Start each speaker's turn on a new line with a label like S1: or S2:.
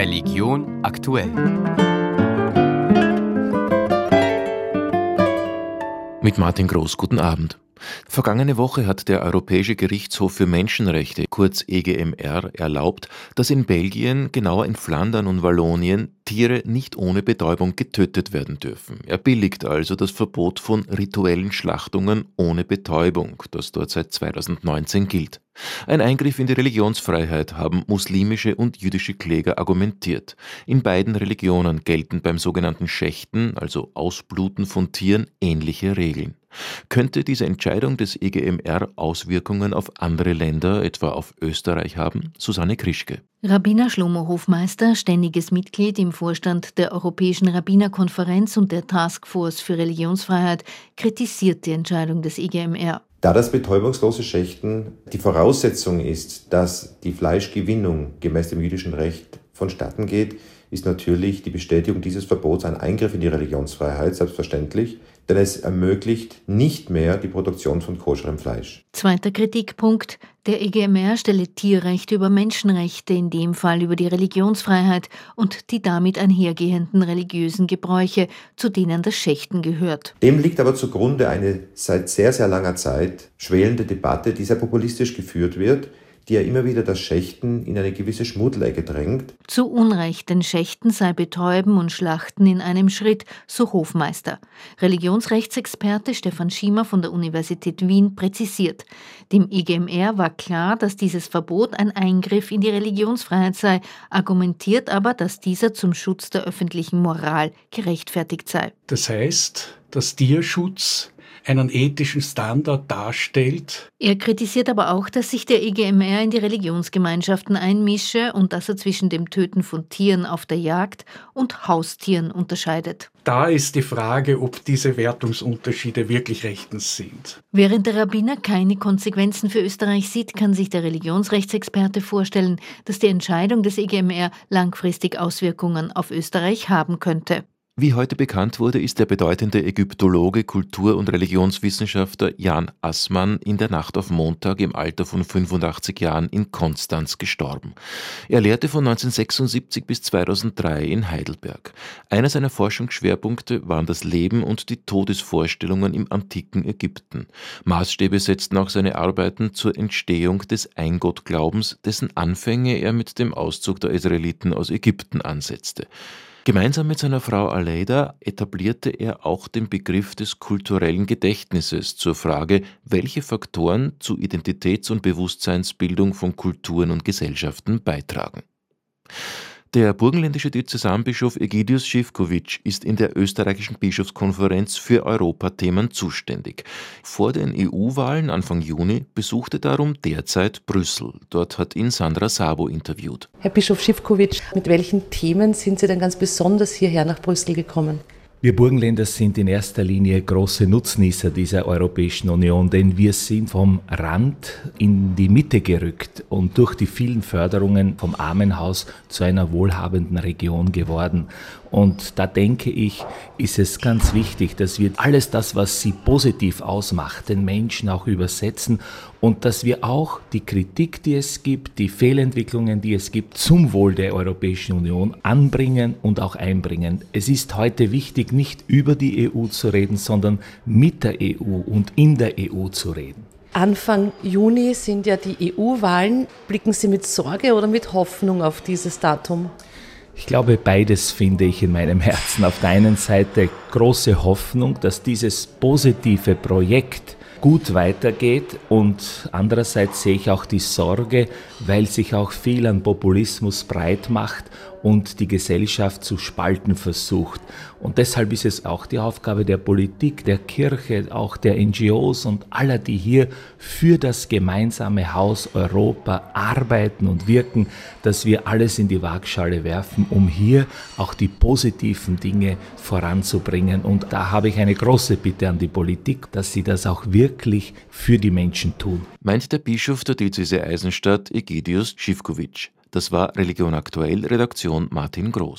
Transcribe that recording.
S1: Religion aktuell.
S2: Mit Martin Groß, guten Abend. Vergangene Woche hat der Europäische Gerichtshof für Menschenrechte, kurz EGMR, erlaubt, dass in Belgien, genauer in Flandern und Wallonien, Tiere nicht ohne Betäubung getötet werden dürfen. Er billigt also das Verbot von rituellen Schlachtungen ohne Betäubung, das dort seit 2019 gilt. Ein Eingriff in die Religionsfreiheit haben muslimische und jüdische Kläger argumentiert. In beiden Religionen gelten beim sogenannten Schächten, also Ausbluten von Tieren, ähnliche Regeln. Könnte diese Entscheidung des EGMR Auswirkungen auf andere Länder, etwa auf Österreich haben? Susanne Krischke.
S3: Rabbiner Schlomo Hofmeister, ständiges Mitglied im Vorstand der Europäischen Rabbinerkonferenz und der Taskforce für Religionsfreiheit, kritisiert die Entscheidung des EGMR.
S4: Da das betäubungslose Schächten die Voraussetzung ist, dass die Fleischgewinnung gemäß dem jüdischen Recht vonstatten geht, ist natürlich die Bestätigung dieses Verbots ein Eingriff in die Religionsfreiheit, selbstverständlich denn es ermöglicht nicht mehr die Produktion von koscherem Fleisch.
S3: Zweiter Kritikpunkt. Der EGMR stelle Tierrechte über Menschenrechte, in dem Fall über die Religionsfreiheit und die damit einhergehenden religiösen Gebräuche, zu denen das Schächten gehört.
S4: Dem liegt aber zugrunde eine seit sehr, sehr langer Zeit schwelende Debatte, die sehr populistisch geführt wird die ja immer wieder das Schächten in eine gewisse Schmuddelecke drängt.
S3: Zu Unrecht, denn Schächten sei Betäuben und Schlachten in einem Schritt, so Hofmeister. Religionsrechtsexperte Stefan Schiemer von der Universität Wien präzisiert. Dem EGMR war klar, dass dieses Verbot ein Eingriff in die Religionsfreiheit sei, argumentiert aber, dass dieser zum Schutz der öffentlichen Moral gerechtfertigt sei.
S5: Das heißt, dass Tierschutz einen ethischen Standard darstellt.
S3: Er kritisiert aber auch, dass sich der EGMR in die Religionsgemeinschaften einmische und dass er zwischen dem Töten von Tieren auf der Jagd und Haustieren unterscheidet.
S5: Da ist die Frage, ob diese Wertungsunterschiede wirklich rechtens sind.
S3: Während der Rabbiner keine Konsequenzen für Österreich sieht, kann sich der Religionsrechtsexperte vorstellen, dass die Entscheidung des EGMR langfristig Auswirkungen auf Österreich haben könnte.
S2: Wie heute bekannt wurde, ist der bedeutende Ägyptologe, Kultur- und Religionswissenschaftler Jan Assmann in der Nacht auf Montag im Alter von 85 Jahren in Konstanz gestorben. Er lehrte von 1976 bis 2003 in Heidelberg. Einer seiner Forschungsschwerpunkte waren das Leben und die Todesvorstellungen im antiken Ägypten. Maßstäbe setzten auch seine Arbeiten zur Entstehung des Eingottglaubens, dessen Anfänge er mit dem Auszug der Israeliten aus Ägypten ansetzte. Gemeinsam mit seiner Frau Aleida etablierte er auch den Begriff des kulturellen Gedächtnisses zur Frage, welche Faktoren zu Identitäts- und Bewusstseinsbildung von Kulturen und Gesellschaften beitragen. Der burgenländische Diözesanbischof Egidius Schivkovic ist in der österreichischen Bischofskonferenz für Europathemen zuständig. Vor den EU-Wahlen Anfang Juni besuchte darum derzeit Brüssel. Dort hat ihn Sandra Sabo interviewt.
S6: Herr Bischof Schivkovic, mit welchen Themen sind Sie denn ganz besonders hierher nach Brüssel gekommen?
S7: Wir Burgenländer sind in erster Linie große Nutznießer dieser Europäischen Union, denn wir sind vom Rand in die Mitte gerückt und durch die vielen Förderungen vom Armenhaus zu einer wohlhabenden Region geworden. Und da denke ich, ist es ganz wichtig, dass wir alles das, was sie positiv ausmacht, den Menschen auch übersetzen und dass wir auch die Kritik, die es gibt, die Fehlentwicklungen, die es gibt, zum Wohl der Europäischen Union anbringen und auch einbringen. Es ist heute wichtig, nicht über die EU zu reden, sondern mit der EU und in der EU zu reden.
S6: Anfang Juni sind ja die EU-Wahlen. Blicken Sie mit Sorge oder mit Hoffnung auf dieses Datum?
S7: Ich glaube, beides finde ich in meinem Herzen. Auf der einen Seite große Hoffnung, dass dieses positive Projekt gut weitergeht und andererseits sehe ich auch die Sorge, weil sich auch viel an Populismus breit macht und die Gesellschaft zu spalten versucht. Und deshalb ist es auch die Aufgabe der Politik, der Kirche, auch der NGOs und aller, die hier für das gemeinsame Haus Europa arbeiten und wirken, dass wir alles in die Waagschale werfen, um hier auch die positiven Dinge voranzubringen. Und da habe ich eine große Bitte an die Politik, dass sie das auch wirklich für die Menschen tun.
S2: Meint der Bischof der Diözese Eisenstadt Egidius Schivkovic. Das war Religion aktuell, Redaktion Martin Groß.